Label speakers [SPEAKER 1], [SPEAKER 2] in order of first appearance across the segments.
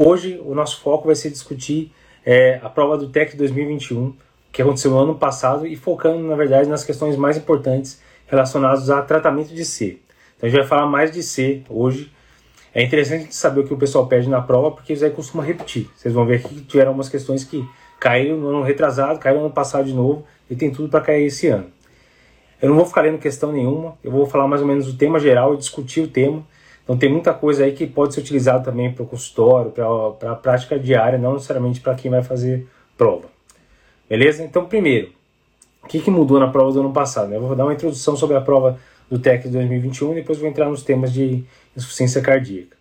[SPEAKER 1] Hoje o nosso foco vai ser discutir é, a prova do TEC 2021, que aconteceu no ano passado, e focando, na verdade, nas questões mais importantes relacionadas a tratamento de C. Então a gente vai falar mais de C hoje. É interessante saber o que o pessoal pede na prova, porque eles aí costumam repetir. Vocês vão ver que tiveram algumas questões que caíram no ano retrasado, caíram no ano passado de novo, e tem tudo para cair esse ano. Eu não vou ficar lendo questão nenhuma, eu vou falar mais ou menos o tema geral e discutir o tema. Então tem muita coisa aí que pode ser utilizada também para o consultório, para a prática diária, não necessariamente para quem vai fazer prova. Beleza? Então, primeiro, o que, que mudou na prova do ano passado? Eu vou dar uma introdução sobre a prova do TEC de 2021 e depois vou entrar nos temas de insuficiência cardíaca.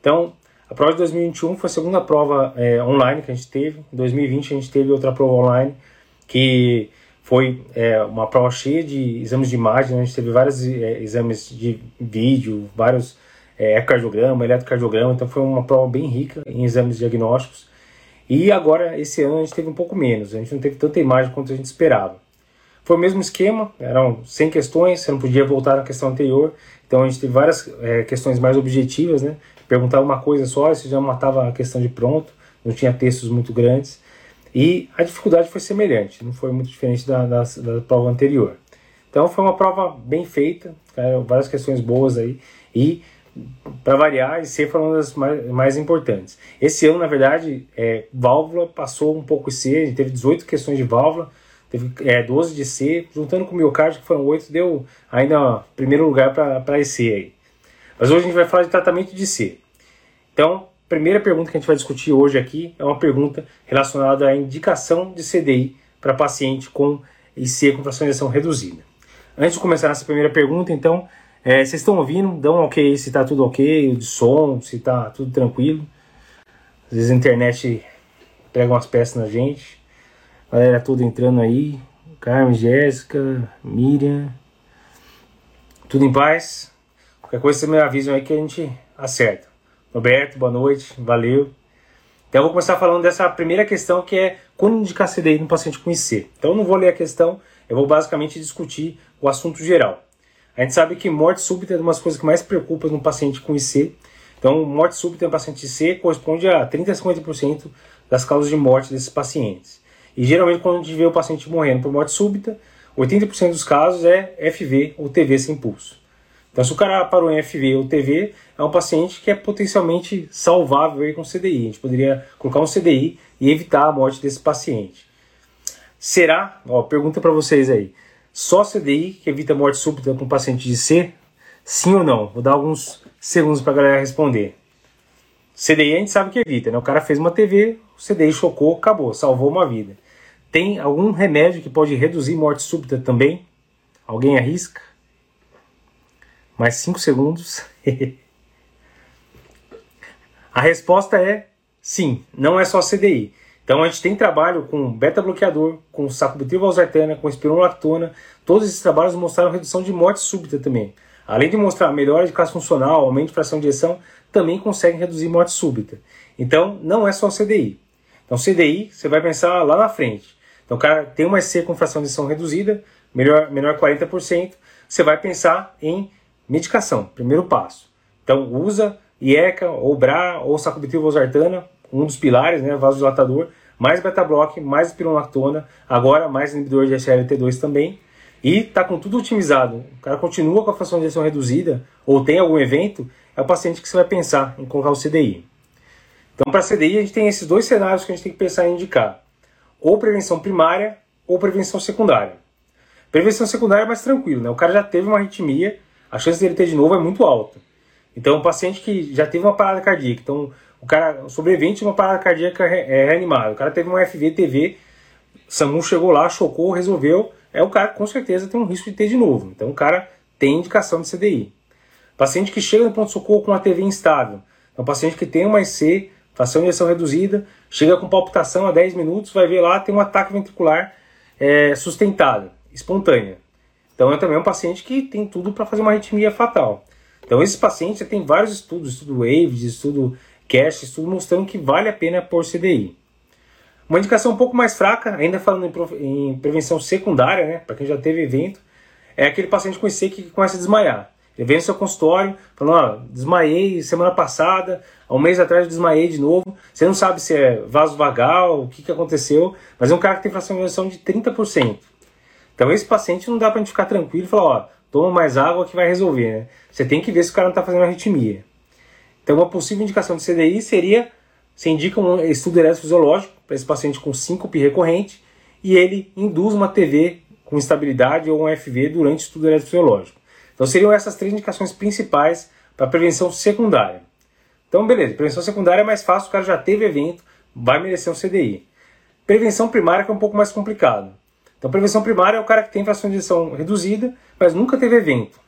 [SPEAKER 1] Então, a prova de 2021 foi a segunda prova é, online que a gente teve. Em 2020 a gente teve outra prova online que foi é, uma prova cheia de exames de imagem, né? a gente teve vários é, exames de vídeo, vários é, ecocardiograma, eletrocardiograma, então foi uma prova bem rica em exames diagnósticos. E agora, esse ano, a gente teve um pouco menos, a gente não teve tanta imagem quanto a gente esperava. Foi o mesmo esquema, eram 100 questões, você não podia voltar na questão anterior, então a gente teve várias é, questões mais objetivas, né? Perguntar uma coisa só, você já matava a questão de pronto, não tinha textos muito grandes. E a dificuldade foi semelhante, não foi muito diferente da, da, da prova anterior. Então foi uma prova bem feita, várias questões boas aí. E, para variar, IC foi uma das mais, mais importantes. Esse ano, na verdade, é, válvula passou um pouco C, a gente teve 18 questões de válvula, teve é, 12 de C, juntando com o miocárdio, que foram 8, deu ainda ó, primeiro lugar para EC aí. Mas hoje a gente vai falar de tratamento de C. Então, primeira pergunta que a gente vai discutir hoje aqui é uma pergunta relacionada à indicação de CDI para paciente com IC com fracionação reduzida. Antes de começar essa primeira pergunta, então, é, vocês estão ouvindo? Dão um ok se está tudo ok, de som, se está tudo tranquilo. Às vezes a internet pega umas peças na gente. Galera tudo entrando aí. Carmen, Jéssica, Miriam. Tudo em paz? Qualquer coisa vocês me avisam aí que a gente acerta. Roberto, boa noite, valeu. Então eu vou começar falando dessa primeira questão que é quando indicar CDI no paciente com IC. Então eu não vou ler a questão, eu vou basicamente discutir o assunto geral. A gente sabe que morte súbita é uma das coisas que mais preocupa no paciente com IC. Então morte súbita no paciente IC corresponde a 30 a 50% das causas de morte desses pacientes. E geralmente quando a gente vê o paciente morrendo por morte súbita, 80% dos casos é FV ou TV sem pulso. Então, se o cara parou em FV ou TV, é um paciente que é potencialmente salvável com CDI. A gente poderia colocar um CDI e evitar a morte desse paciente. Será? Ó, pergunta para vocês aí. Só CDI que evita morte súbita com paciente de C? Sim ou não? Vou dar alguns segundos para a galera responder. CDI a gente sabe que evita, né? O cara fez uma TV, o CDI chocou, acabou, salvou uma vida. Tem algum remédio que pode reduzir morte súbita também? Alguém arrisca? Mais 5 segundos. a resposta é sim, não é só CDI. Então a gente tem trabalho com beta-bloqueador, com sacubitril valsartana, com espironolactona. Todos esses trabalhos mostraram redução de morte súbita também. Além de mostrar melhora de classe funcional, aumento de fração de ejeção, também conseguem reduzir morte súbita. Então não é só CDI. Então CDI, você vai pensar lá na frente. Então o cara tem uma EC com fração de ejeção reduzida, melhor, menor 40%, você vai pensar em Medicação, primeiro passo. Então, usa IECA, ou BRA, ou sacubitril valsartana, um dos pilares, né, vasodilatador, mais beta-block, mais espironolactona, agora mais inibidor de SLT2 também, e está com tudo otimizado. O cara continua com a fração de injeção reduzida, ou tem algum evento, é o paciente que você vai pensar em colocar o CDI. Então, para CDI, a gente tem esses dois cenários que a gente tem que pensar em indicar: ou prevenção primária ou prevenção secundária. Prevenção secundária é mais tranquilo, né? O cara já teve uma arritmia, a chance dele ter de novo é muito alta. Então, um paciente que já teve uma parada cardíaca, então o cara sobrevivente de uma parada cardíaca é reanimado, o cara teve uma FVTV, SAMU chegou lá, chocou, resolveu, é o cara com certeza tem um risco de ter de novo. Então, o cara tem indicação de CDI. Paciente que chega no pronto-socorro com uma TV instável, é um paciente que tem uma IC, fração de injeção reduzida, chega com palpitação a 10 minutos, vai ver lá, tem um ataque ventricular é, sustentado, espontânea. Então é também um paciente que tem tudo para fazer uma arritmia fatal. Então esses pacientes tem vários estudos, estudo WAVES, estudo CASH, estudo mostrando que vale a pena por CDI. Uma indicação um pouco mais fraca, ainda falando em, prevenção secundária, né, para quem já teve evento, é aquele paciente com IC que começa a desmaiar. Ele vem no seu consultório, falando, ó, desmaiei semana passada, há um mês atrás eu desmaiei de novo. Você não sabe se é vaso vagal, o que, que aconteceu, mas é um cara que tem fração de de 30%. Então esse paciente não dá pra gente ficar tranquilo e falar, ó, toma mais água que vai resolver, né? Você tem que ver se o cara não está fazendo arritmia. Então uma possível indicação de CDI seria, você indica um estudo eletrofisiológico para esse paciente com síncope recorrente e ele induz uma TV com instabilidade ou um FV durante o estudo eletrofisiológico. Então seriam essas três indicações principais para prevenção secundária. Então, beleza, prevenção secundária é mais fácil, o cara já teve evento, vai merecer um CDI. Prevenção primária que é um pouco mais complicado. Então, prevenção primária é o cara que tem fração de injeção reduzida, mas nunca teve evento.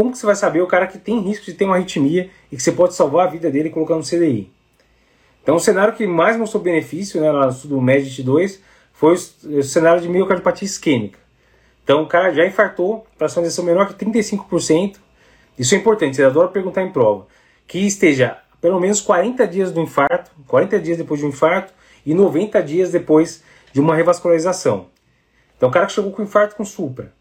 [SPEAKER 1] Como que você vai saber o cara que tem risco de ter uma arritmia e que você pode salvar a vida dele colocando um CDI? Então, o cenário que mais mostrou benefício né, no estudo MEDIT2 foi o cenário de miocardiopatia isquêmica. Então o cara já infartou, fração de ejeção menor que 35%. Isso é importante, você adora perguntar em prova. Que esteja pelo menos 40 dias do infarto, 40 dias depois de um infarto e 90 dias depois de uma revascularização. Então o cara que chegou com infarto com supra,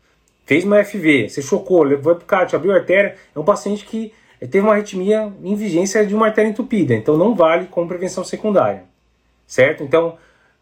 [SPEAKER 1] fez uma FV, você chocou, levou para o CAT, abriu a artéria, é um paciente que teve uma arritmia em vigência de uma artéria entupida, então não vale como prevenção secundária. Certo? Então,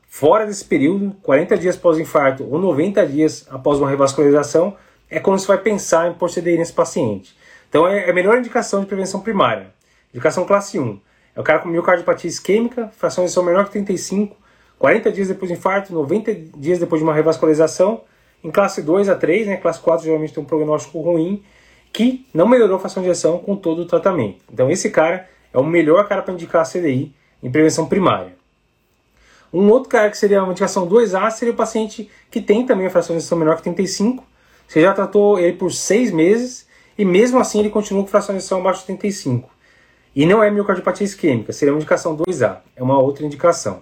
[SPEAKER 1] Fora desse período, 40 dias após o infarto ou 90 dias após uma revascularização, é quando você vai pensar em CDI nesse paciente. Então é a melhor indicação de prevenção primária. Indicação classe 1. É o cara com miocardiopatia isquêmica, fração de menor que 35, 40 dias depois do infarto, 90 dias depois de uma revascularização. Em classe 2 a 3, né, classe 4 geralmente tem um prognóstico ruim, que não melhorou a fração de injeção com todo o tratamento. Então esse cara é o melhor cara para indicar a CDI em prevenção primária. Um outro cara que seria uma indicação 2A seria o paciente que tem também a fração de injeção menor que 35. Você já tratou ele por seis meses e mesmo assim ele continua com fração de injeção abaixo de 35. E não é miocardiopatia isquêmica, seria uma indicação 2A, é uma outra indicação.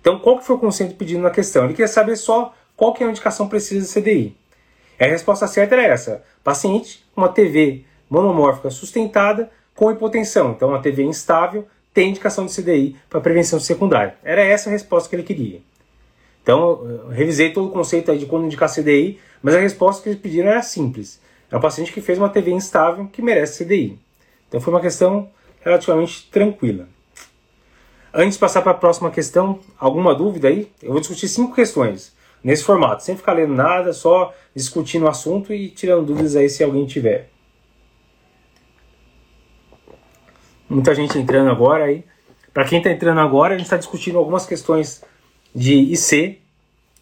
[SPEAKER 1] Então, qual que foi o conceito pedido na questão? Ele queria saber só qual que é a indicação precisa de CDI. E a resposta certa era essa: paciente com uma TV monomórfica sustentada com hipotensão, então uma TV instável tem indicação de CDI para prevenção secundária. Era essa a resposta que ele queria. Então, revisei todo o conceito de quando indicar CDI, mas a resposta que eles pediram era simples. É um paciente que fez uma TV instável que merece CDI. Então, foi uma questão relativamente tranquila. Antes de passar para a próxima questão, alguma dúvida aí? Eu vou discutir cinco questões nesse formato, sem ficar lendo nada, só discutindo o assunto e tirando dúvidas aí se alguém tiver. muita gente entrando agora aí. Para quem está entrando agora, a gente está discutindo algumas questões de IC,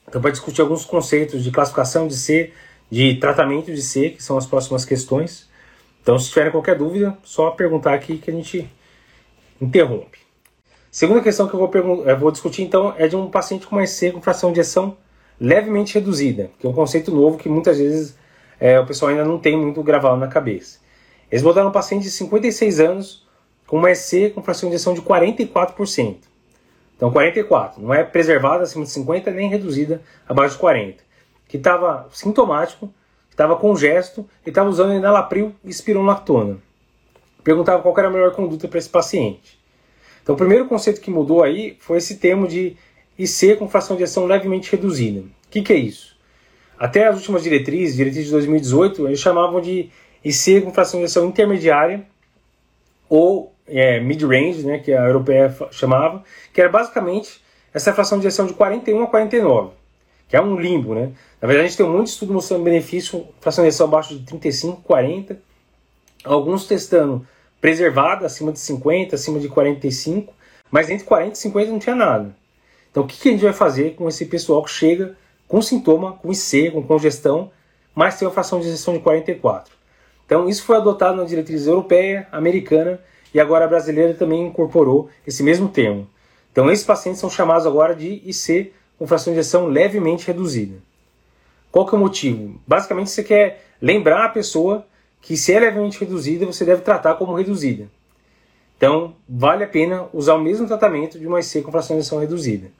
[SPEAKER 1] então para discutir alguns conceitos de classificação de C, de tratamento de C, que são as próximas questões. Então, se tiverem qualquer dúvida, só perguntar aqui que a gente interrompe. Segunda questão que eu vou, eu vou discutir então é de um paciente com uma EC com fração de ejeção levemente reduzida, que é um conceito novo que muitas vezes é, o pessoal ainda não tem muito gravado na cabeça. Eles botaram um paciente de 56 anos com uma EC com fração de injeção de 44%. Então 44, não é preservada acima de 50 nem reduzida abaixo de 40. Que estava sintomático, estava com gesto e estava usando enalapril e espironolactona. Perguntava qual era a melhor conduta para esse paciente. Então o primeiro conceito que mudou aí foi esse termo de IC com fração de injeção levemente reduzida. O que, que é isso? Até as últimas diretrizes, diretrizes de 2018, eles chamavam de IC com fração de injeção intermediária ou é, mid-range, né, que a europeia chamava, que era basicamente essa fração de ejeção de 41 a 49, que é um limbo. Né? Na verdade, a gente tem de estudo mostrando benefício, fração de ejeção abaixo de 35, 40, alguns testando preservada, acima de 50, acima de 45, mas entre 40 e 50 não tinha nada. Então, o que, a gente vai fazer com esse pessoal que chega com sintoma, com IC, com congestão, mas tem uma fração de ejeção de 44? Então, isso foi adotado na diretriz europeia, americana e agora a brasileira também incorporou esse mesmo termo. Então, esses pacientes são chamados agora de IC com fração de injeção levemente reduzida. Qual que é o motivo? Basicamente, você quer lembrar a pessoa que se é levemente reduzida, você deve tratar como reduzida. Então, vale a pena usar o mesmo tratamento de uma IC com fração de injeção reduzida.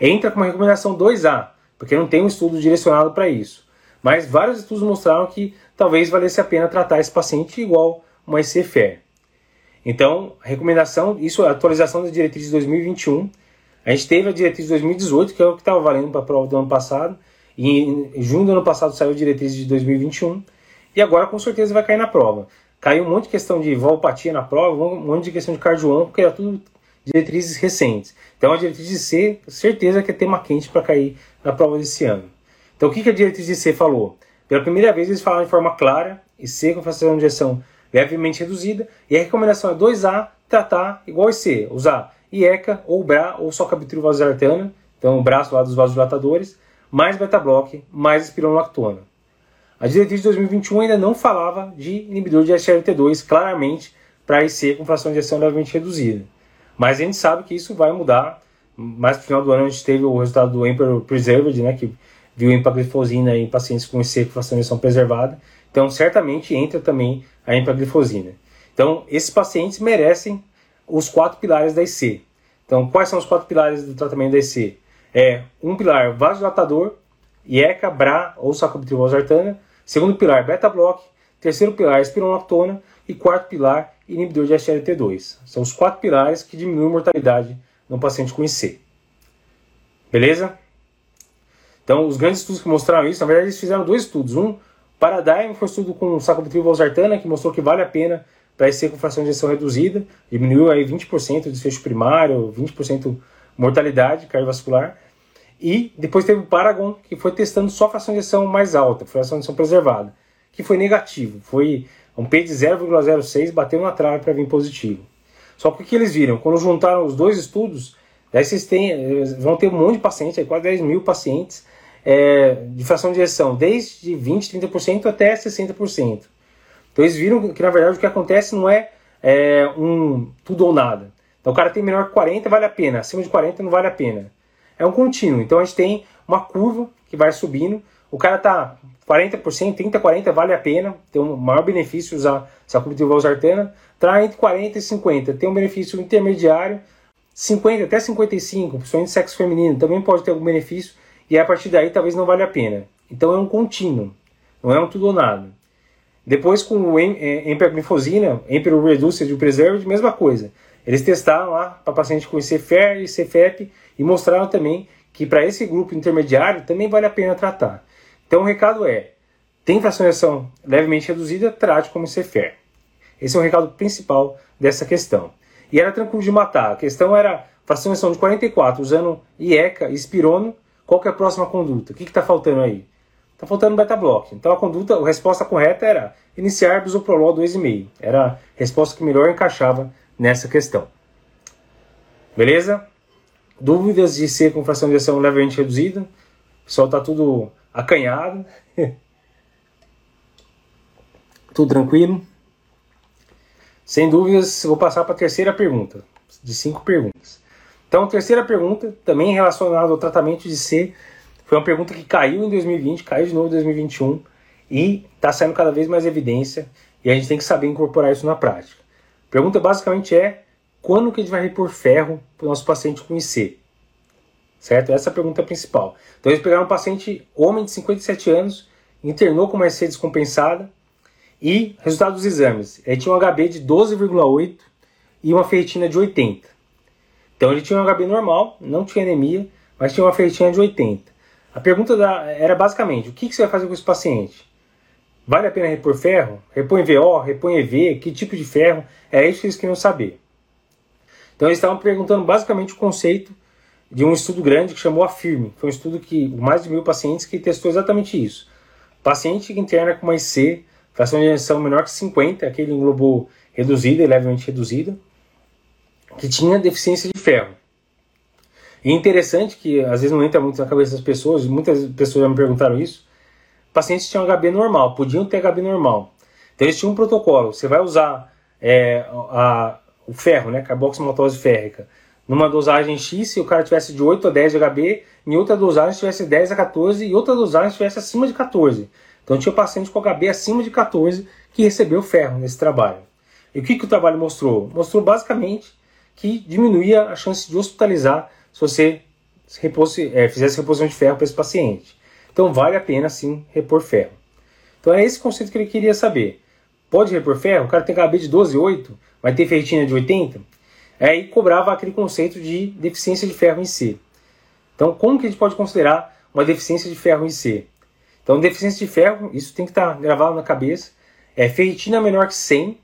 [SPEAKER 1] Entra com uma recomendação 2A, porque não tem um estudo direcionado para isso. Mas vários estudos mostraram que talvez valesse a pena tratar esse paciente igual uma IC FER. Então, recomendação, isso é a atualização das diretrizes de 2021. A gente teve a diretriz de 2018, que é o que estava valendo para a prova do ano passado, e em junho do ano passado saiu a diretriz de 2021. E agora com certeza vai cair na prova. Caiu um monte de questão de valpatia na prova, um monte de questão de cardio porque era tudo diretrizes recentes. Então a diretriz de C, certeza que é tema quente para cair na prova desse ano. Então o que, que a diretriz de C falou? Pela primeira vez eles falaram de forma clara e C com fração de injeção levemente reduzida e a recomendação é 2A tratar igual a C, usar IECA ou BRA ou só captura vasodilatana, então o braço lá dos vasodilatadores, mais beta-block, mais espironolactona. A diretriz de 2021 ainda não falava de inibidor de SGLT2 claramente para IC com fração de injeção levemente reduzida. Mas a gente sabe que isso vai mudar. Mais no final do ano a gente teve o resultado do Emperor Preserved, né, que viu empaglifosina em pacientes com injeção preservada. Então, certamente entra também a empaglifosina. Então, esses pacientes merecem os quatro pilares da IC. Então, quais são os quatro pilares do tratamento da IC? É um pilar vasodilatador, IECA, BRA ou sacubitril/valsartana. Segundo pilar, beta-block. Terceiro pilar, espironolactona. E quarto pilar, inibidor de SLT2. São os quatro pilares que diminuem a mortalidade no paciente com IC. Beleza? Então, os grandes estudos que mostraram isso, na verdade, eles fizeram dois estudos. Um, Paradigm, foi um estudo com sacubitril/valsartana, que mostrou que vale a pena para IC com fração de injeção reduzida, diminuiu aí 20% o desfecho primário, 20% mortalidade cardiovascular. E depois teve o Paragon, que foi testando só fração de injeção mais alta, fração de injeção preservada, que foi negativo. Foi um P de 0,06 bateu na trave para vir positivo. Só que o que eles viram? Quando juntaram os dois estudos, aí vocês têm, vão ter um monte de pacientes, quase 10 mil pacientes, é, de fração de injeção, desde 20%, 30% até 60%. Então eles viram que na verdade o que acontece não é, é um tudo ou nada. Então o cara tem menor que 40, vale a pena, acima de 40 não vale a pena. É um contínuo. Então a gente tem uma curva que vai subindo. O cara tá 40%, 30, 40 vale a pena, tem um maior benefício usar sacubitril valsartana. Tá entre 40 e 50, tem um benefício intermediário, 50 até 55, principalmente sexo feminino, também pode ter algum benefício, e a partir daí talvez não valha a pena. Então é um contínuo, não é um tudo ou nada. Depois com o empaglifosina, Emperor Reduced e o Preserved, mesma coisa. Eles testaram lá para paciente com CFR e CFEP e mostraram também que para esse grupo intermediário também vale a pena tratar. Então o recado é: tem fracionação levemente reduzida, trate como CFR. Esse é o recado principal dessa questão. E era tranquilo de matar. A questão era fracionação de 44 usando IECA e Spirono. Qual é a próxima conduta? O que está faltando aí? Está faltando beta-block. Então a conduta, a resposta correta era iniciar bisoprolol 2,5. Era a resposta que melhor encaixava nessa questão. Beleza? Dúvidas de ser com fração de ação levemente reduzida? O pessoal está tudo acanhado. tudo tranquilo? Sem dúvidas, vou passar para a terceira pergunta, de cinco perguntas. Então, a terceira pergunta, também relacionada ao tratamento de C, foi uma pergunta que caiu em 2020, caiu de novo em 2021 e está saindo cada vez mais evidência e a gente tem que saber incorporar isso na prática. A pergunta basicamente é quando que a gente vai repor ferro para o nosso paciente com IC? Certo? Essa é a pergunta principal. Então eles pegaram um paciente, homem de 57 anos, internou com IC descompensada e resultado dos exames. Ele tinha um HB de 12,8 e uma ferritina de 80. Então ele tinha um HB normal, não tinha anemia, mas tinha uma ferritina de 80. A pergunta da, era basicamente: o que, que você vai fazer com esse paciente? Vale a pena repor ferro? Repõe VO? Repõe EV? Que tipo de ferro? É isso que eles queriam saber. Então eles estavam perguntando basicamente o conceito de um estudo grande que chamou AFIRME. Foi um estudo que mais de mil pacientes que testou exatamente isso. Paciente que interna com uma IC, fração de injeção menor que 50, aquele englobou reduzida e levemente reduzida, que tinha deficiência de ferro. E é interessante que às vezes não entra muito na cabeça das pessoas, muitas pessoas já me perguntaram isso. Pacientes tinham HB normal, podiam ter HB normal. Então eles tinham um protocolo. Você vai usar é, a, o ferro, né, carboximaltose férrica, numa dosagem X, se o cara tivesse de 8 a 10 de HB, em outra dosagem tivesse 10 a 14 e outra dosagem tivesse acima de 14. Então tinha paciente com HB acima de 14 que recebeu ferro nesse trabalho. E o que, que o trabalho mostrou? Mostrou basicamente que diminuía a chance de hospitalizar se você repousse, é, fizesse reposição de ferro para esse paciente. Então vale a pena sim repor ferro. Então é esse conceito que ele queria saber. Pode repor ferro? O cara tem KB de 12,8, vai ter ferritina de 80? Aí cobrava aquele conceito de deficiência de ferro em si. Então como que a gente pode considerar uma deficiência de ferro em si? Então, deficiência de ferro, isso tem que estar tá gravado na cabeça, é ferritina menor que 100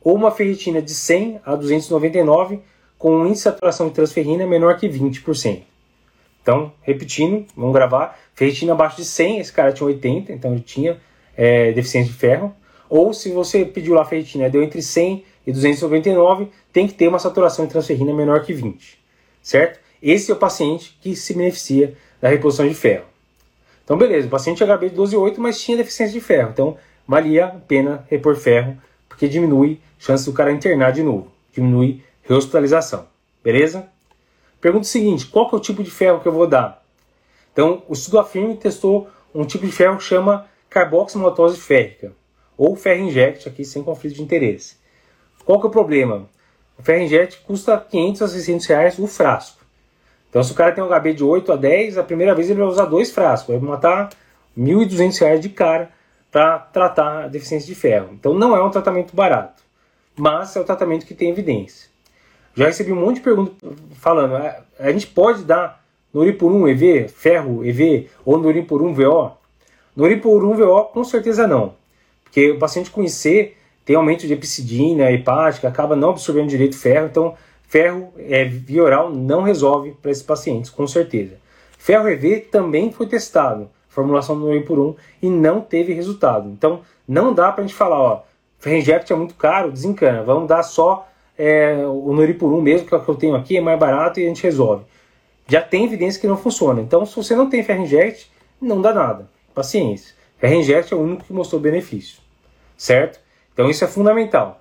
[SPEAKER 1] ou uma ferritina de 100 a 299 com um índice de saturação de transferrina menor que 20%. Então, repetindo, vamos gravar, ferritina abaixo de 100, esse cara tinha 80, então ele tinha é, deficiência de ferro. Ou se você pediu lá ferritina, deu entre 100 e 299, tem que ter uma saturação de transferrina menor que 20, certo? Esse é o paciente que se beneficia da reposição de ferro. Então, beleza, o paciente HB de 12,8, mas tinha deficiência de ferro. Então, valia a pena repor ferro, porque diminui a chance do cara internar de novo, diminui rehospitalização. Beleza? Pergunta o seguinte: qual que é o tipo de ferro que eu vou dar? Então, o estudo afirma testou um tipo de ferro que chama carboximaltose férrica, ou ferro inject, aqui sem conflito de interesse. Qual que é o problema? O ferro inject custa 500 a 600 reais o frasco. Então, se o cara tem um HB de 8 a 10, a primeira vez ele vai usar dois frascos, vai matar 1.200 reais de cara para tratar a deficiência de ferro. Então, não é um tratamento barato, mas é um tratamento que tem evidência. Já recebi um monte de perguntas falando, ah, a gente pode dar Noripurum EV, ferro EV ou Noripurum VO? Noripurum VO com certeza não, porque o paciente com IC tem aumento de epicidina hepática, acaba não absorvendo direito ferro, então ferro é, via oral não resolve para esses pacientes, com certeza. Ferro EV também foi testado, formulação do Noripurum, e não teve resultado. Então não dá para a gente falar, ó, ferro inject é muito caro, desencana, vamos dar só é, o Noripurum mesmo, que é o que eu tenho aqui, é mais barato e a gente resolve. Já tem evidência que não funciona. Então, se você não tem ferro inject, não dá nada. Paciência. Ferro inject é o único que mostrou benefício. Certo? Então, isso é fundamental.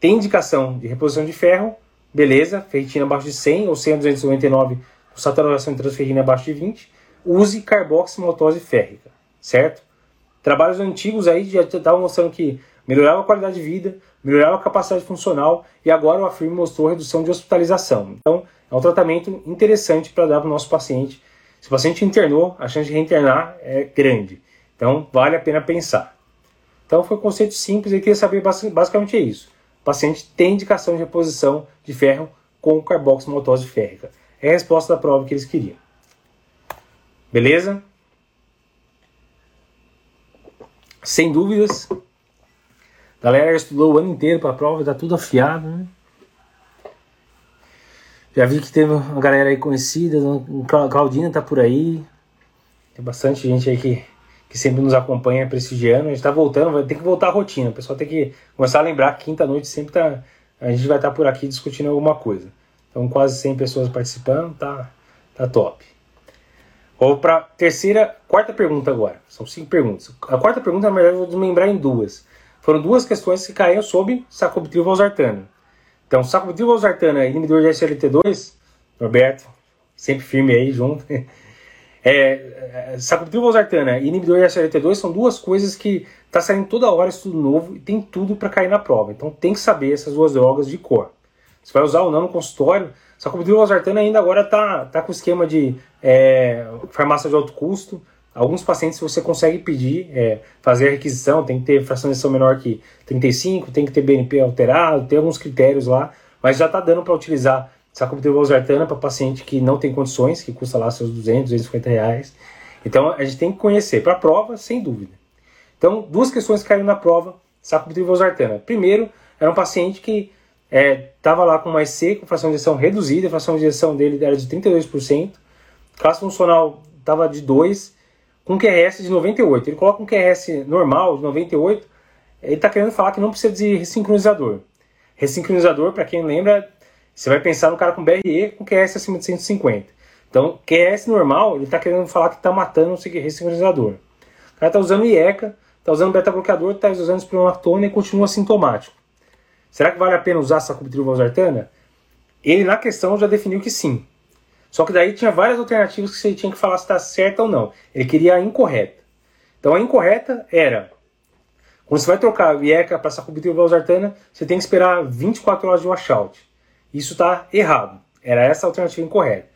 [SPEAKER 1] Tem indicação de reposição de ferro, beleza, ferritina abaixo de 100 ou 100 a 299, com saturação de transferrina abaixo de 20. Use carboximaltose férrica, certo? Trabalhos antigos aí já estavam mostrando que melhorava a qualidade de vida, melhorava a capacidade funcional e agora o AFIRM mostrou redução de hospitalização. Então, é um tratamento interessante para dar para o nosso paciente. Se o paciente internou, a chance de reinternar é grande. Então, vale a pena pensar. Então, foi um conceito simples e queria saber basicamente é isso. O paciente tem indicação de reposição de ferro com carboximaltose férrica. É a resposta da prova que eles queriam. Beleza? Sem dúvidas, a galera estudou o ano inteiro para a prova, tá tudo afiado, né? Já vi que teve uma galera aí conhecida, Claudina tá por aí. Tem bastante gente aí que, que sempre nos acompanha prestigiando. A gente tá voltando, vai ter que voltar à rotina. O pessoal tem que começar a lembrar que quinta-noite sempre tá. A gente vai estar tá por aqui discutindo alguma coisa. Então, quase 100 pessoas participando, tá, tá top. Vou para terceira, quarta pergunta agora. São cinco perguntas. A quarta pergunta, na verdade, eu vou lembrar em duas foram duas questões que caíram sob sacubitril valsartana. Então, sacubitril valsartana, inibidor de SLT2, Norberto, sempre firme aí junto. É, é, sacubitril valsartana e inibidor de SLT2 são duas coisas que está saindo toda hora estudo novo e tem tudo para cair na prova. Então, tem que saber essas duas drogas de cor. Você vai usar ou não no consultório. Sacubitril valsartana ainda agora está tá com esquema de é, farmácia de alto custo Alguns pacientes você consegue pedir, é, fazer a requisição, tem que ter fração de menor que 35, tem que ter BNP alterado, tem alguns critérios lá, mas já está dando para utilizar sacubitril valsartana para paciente que não tem condições, que custa lá seus 200, 250 reais. Então a gente tem que conhecer. Para a prova, sem dúvida. Então, duas questões que caíram na prova, sacubitril valsartana. Primeiro, era um paciente que estava é, lá com mais com fração de injeção reduzida, a fração de injeção dele era de 32%, classe funcional estava de 2%, com QRS de 98. Ele coloca um QRS normal de 98, ele está querendo falar que não precisa de ressincronizador. Ressincronizador, para quem lembra, você vai pensar no cara com BRE com QRS acima de 150. Então, QRS normal, ele está querendo falar que está matando o ressincronizador. O cara está usando IECA, está usando beta-bloqueador, está usando espronolactona e continua sintomático. Será que vale a pena usar sacubitril valsartana? Ele, na questão, já definiu que sim. Só que daí tinha várias alternativas que você tinha que falar se está certa ou não. Ele queria a incorreta. Então a incorreta era: quando você vai trocar IECA para sacubitril valsartana, você tem que esperar 24 horas de washout. Isso está errado. Era essa a alternativa incorreta.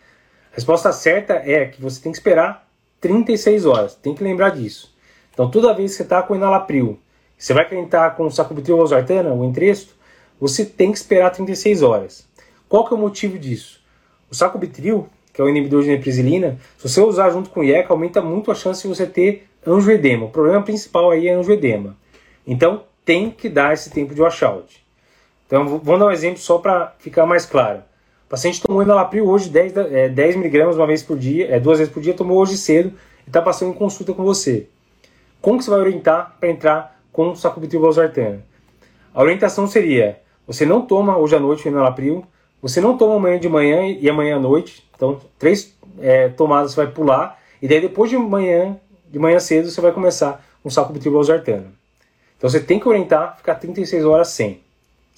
[SPEAKER 1] A resposta certa é que você tem que esperar 36 horas. Tem que lembrar disso. Então toda vez que você está com enalapril, você vai tentar com sacubitril valsartana, o entresto, você tem que esperar 36 horas. Qual que é o motivo disso? O sacubitril, que é o inibidor de neprisilina, se você usar junto com o IECA, aumenta muito a chance de você ter angioedema. O problema principal aí é angioedema. Então, tem que dar esse tempo de washout. Então, vamos dar um exemplo só para ficar mais claro. O paciente tomou enalapril hoje 10, é, 10 miligramas uma vez por dia, é, duas vezes por dia, tomou hoje cedo e está passando em consulta com você. Como que você vai orientar para entrar com sacubitril valsartana? A orientação seria, você não toma hoje à noite o enalapril, você não toma amanhã de manhã e amanhã à noite, então três é, tomadas você vai pular, e daí depois de manhã, de manhã cedo, você vai começar com sacubitril valsartana. Então você tem que orientar ficar 36 horas sem,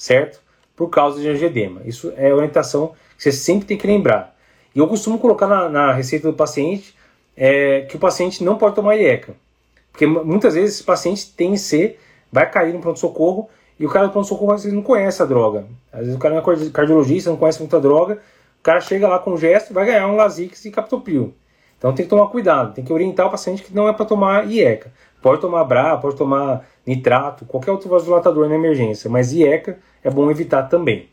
[SPEAKER 1] certo? Por causa de angedema. Isso é orientação que você sempre tem que lembrar. E eu costumo colocar na, na receita do paciente é, que o paciente não pode tomar IECA. Porque muitas vezes esse paciente tem C, vai cair no pronto-socorro e o cara do pronto-socorro não conhece a droga. Às vezes o cara não é cardiologista, não conhece muita droga, o cara chega lá com gesto vai ganhar um Lasix e Captopril. Então tem que tomar cuidado, tem que orientar o paciente que não é para tomar IECA. Pode tomar BRA, pode tomar nitrato, qualquer outro vasodilatador na emergência, mas IECA é bom evitar também.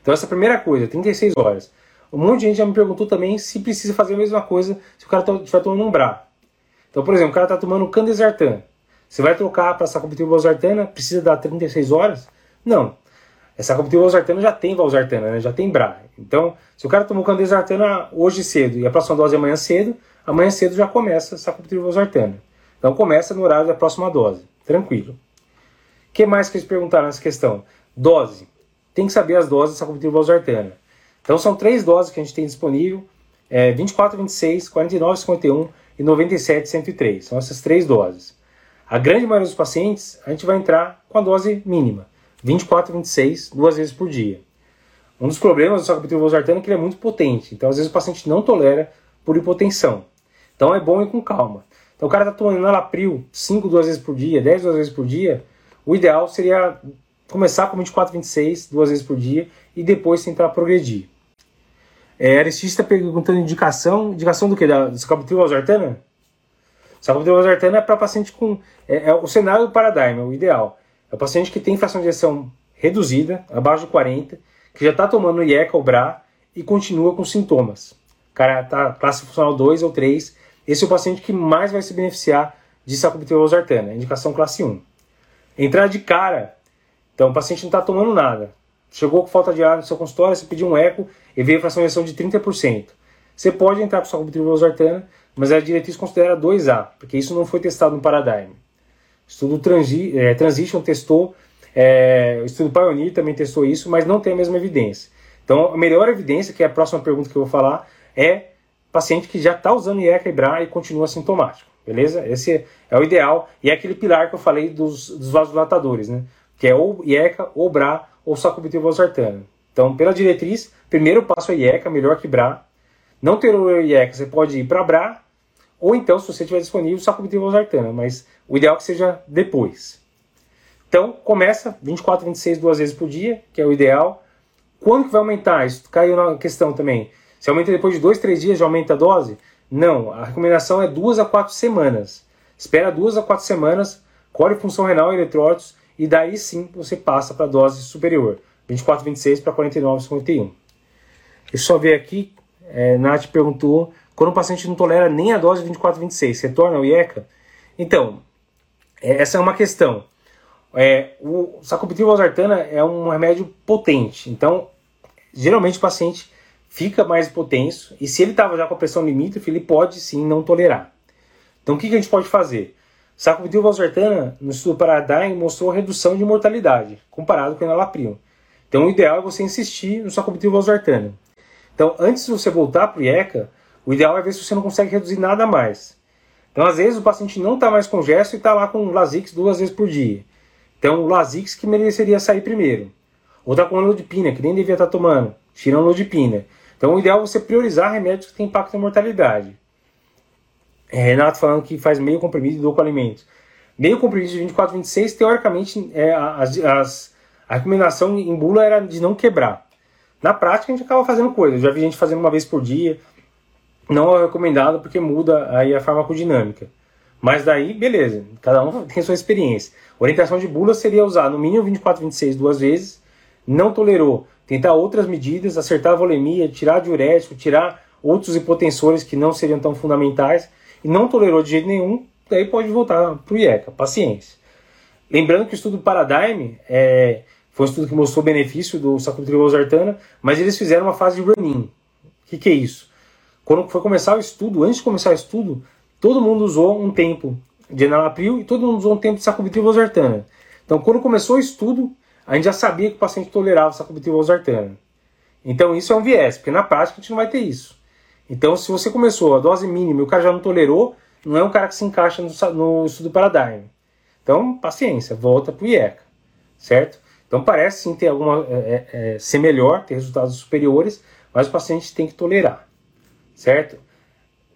[SPEAKER 1] Então essa é primeira coisa, 36 horas. Um monte de gente já me perguntou também se precisa fazer a mesma coisa se o cara estiver tomando um BRA. Então, por exemplo, o cara está tomando candesartan. Você vai trocar para sacubitril valsartana, precisa dar 36 horas? Não. Essa sacubitril valsartana já tem valsartana, né? já tem BRA. Então, se o cara tomou candesartana hoje cedo e a próxima dose é amanhã cedo, amanhã cedo já começa a sacubitril valsartana. Então começa no horário da próxima dose. Tranquilo. O que mais que eles perguntaram nessa questão? Dose. Tem que saber as doses da sacubitril valsartana. Então são três doses que a gente tem disponível. É 24, 26, 49, 51 e 97, 103. São essas três doses. A grande maioria dos pacientes, a gente vai entrar com a dose mínima. 24, 26, duas vezes por dia. Um dos problemas do sacubitril valsartana é que ele é muito potente. Então, às vezes, o paciente não tolera por hipotensão. Então, é bom ir com calma. Então o cara está tomando nalapril 5 duas vezes por dia, 10 duas vezes por dia, o ideal seria começar com 24, 26 duas vezes por dia e depois tentar progredir. É, Aristide está perguntando indicação, indicação do que? Da sacubitril valsartana? Sacubitril é para paciente com... É, é, o cenário do paradigma, o ideal. É o paciente que tem fração de ejeção reduzida, abaixo de 40, que já está tomando IECA ou BRA e continua com sintomas. Cara está classe funcional 2 ou 3 esse é o paciente que mais vai se beneficiar de valsartana, indicação classe 1. Entrar de cara, então o paciente não está tomando nada. Chegou com falta de ar no seu consultório, você pediu um eco e veio a fração de injeção de 30%. Você pode entrar com valsartana, mas a diretriz considera 2A, porque isso não foi testado no Paradigm. Estudo Transi, é, Transition testou, é, estudo Pioneer também testou isso, mas não tem a mesma evidência. Então, a melhor evidência, que é a próxima pergunta que eu vou falar, é paciente que já está usando IECA e BRA e continua sintomático, beleza? Esse é o ideal e é aquele pilar que eu falei dos, dos vasodilatadores, né? Que é ou IECA, ou BRA, ou sacubitril valsartana. Então, pela diretriz, primeiro passo é IECA, melhor que BRA. Não ter o IECA, você pode ir para BRA, ou então, se você tiver disponível, sacubitril valsartana, mas o ideal é que seja depois. Então, começa 24, 26 duas vezes por dia, que é o ideal. Quando que vai aumentar? Isso caiu na questão também. Se aumenta depois de dois, três dias, já aumenta a dose? Não, a recomendação é duas a quatro semanas. Espera duas a quatro semanas, colhe função renal e eletrólitos e daí sim você passa para a dose superior, 24, 26 para 49, 51. Deixa eu só ver aqui, é, Nath perguntou, quando o paciente não tolera nem a dose 24, 26, retorna ao IECA? Então, é, essa é uma questão. É, o sacubitril valsartana é um remédio potente, então geralmente o paciente fica mais hipotenso e se ele estava já com a pressão limítrofe, ele pode sim não tolerar. Então o que, que a gente pode fazer? Sacubitril valsartana, no estudo Paradigm, mostrou redução de mortalidade comparado com o enalapril. Então o ideal é você insistir no sacubitril valsartana. Então antes de você voltar para o IECA, o ideal é ver se você não consegue reduzir nada mais. Então às vezes o paciente não está mais com gesto e está lá com Lasix duas vezes por dia. Então o Lasix que mereceria sair primeiro. Ou está com anodipina, que nem devia estar tá tomando. Tira a anodipina. Então, o ideal é você priorizar remédios que têm impacto na mortalidade. É, Renato falando que faz meio comprimido e dou com alimentos. Meio comprimido de 24 26, teoricamente, é, as, as, a recomendação em bula era de não quebrar. Na prática, a gente acaba fazendo coisas. Já vi gente fazendo uma vez por dia. Não é recomendado porque muda aí a farmacodinâmica. Mas daí, beleza. Cada um tem sua experiência. Orientação de bula seria usar no mínimo 24 26 duas vezes. Não tolerou tentar outras medidas, acertar a volemia, tirar diurético, tirar outros hipotensores que não seriam tão fundamentais, e não tolerou de jeito nenhum, daí pode voltar para o IECA, paciência. Lembrando que o estudo Paradigm é, foi um estudo que mostrou o benefício do sacubitril valsartana, mas eles fizeram uma fase de run-in. O que, que é isso? Quando foi começar o estudo, antes de começar o estudo, todo mundo usou um tempo de enalapril e todo mundo usou um tempo de sacubitril valsartana. Então, quando começou o estudo, a gente já sabia que o paciente tolerava sacubitril valsartana. Então, isso é um viés, porque na prática a gente não vai ter isso. Então, se você começou a dose mínima e o cara já não tolerou, não é um cara que se encaixa no, no estudo Paradigm. Então, paciência, volta para o IECA, certo? Então, parece sim ter alguma, é, é, é, ser melhor, ter resultados superiores, mas o paciente tem que tolerar, certo?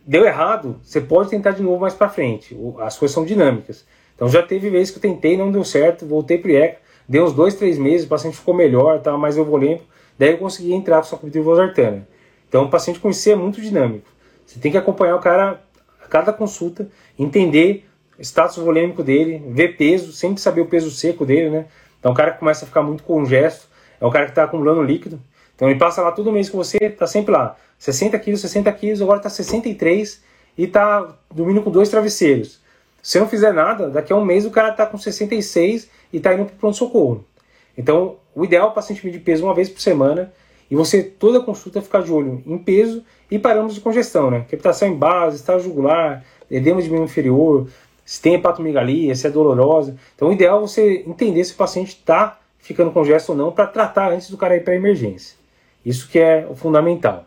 [SPEAKER 1] Deu errado, você pode tentar de novo mais para frente. As coisas são dinâmicas. Então, já teve vezes que eu tentei, não deu certo, voltei para o IECA, deu uns dois, três meses, o paciente ficou melhor, estava mais euvolêmico, daí eu consegui entrar com sua valsartana. Então, o paciente com IC é muito dinâmico. Você tem que acompanhar o cara a cada consulta, entender o status volêmico dele, ver peso, sempre saber o peso seco dele, né? Então, o cara que começa a ficar muito congesto, é um cara que está acumulando líquido. Então, ele passa lá todo mês com você, está sempre lá. 60 quilos, 60 quilos, agora está 63 e está dormindo com dois travesseiros. Se não fizer nada, daqui a um mês o cara está com 66 e está indo para o pronto-socorro. Então, o ideal é o paciente medir peso uma vez por semana e você, toda consulta, ficar de olho em peso e parâmetros de congestão, né? Captação em base, estado jugular, edema de membro inferior, se tem hepatomegalia, se é dolorosa. Então, o ideal é você entender se o paciente está ficando congesto ou não para tratar antes do cara ir para a emergência. Isso que é o fundamental.